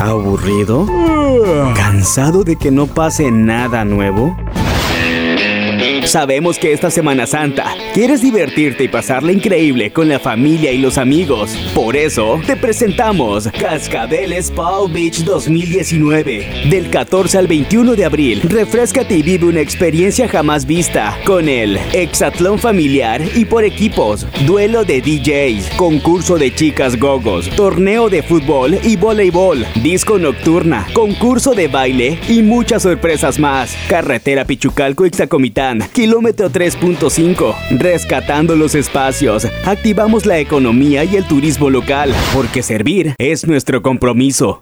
¿Aburrido? ¿Cansado de que no pase nada nuevo? Sabemos que esta Semana Santa quieres divertirte y pasarla increíble con la familia y los amigos. Por eso te presentamos Cascabeles Palm Beach 2019. Del 14 al 21 de abril, refrescate y vive una experiencia jamás vista con el Exatlón familiar y por equipos, duelo de DJs, concurso de chicas gogos, torneo de fútbol y voleibol, disco nocturna, concurso de baile y muchas sorpresas más. Carretera Pichucalco Ixtacomitán kilómetro 3.5. Rescatando los espacios, activamos la economía y el turismo local, porque servir es nuestro compromiso.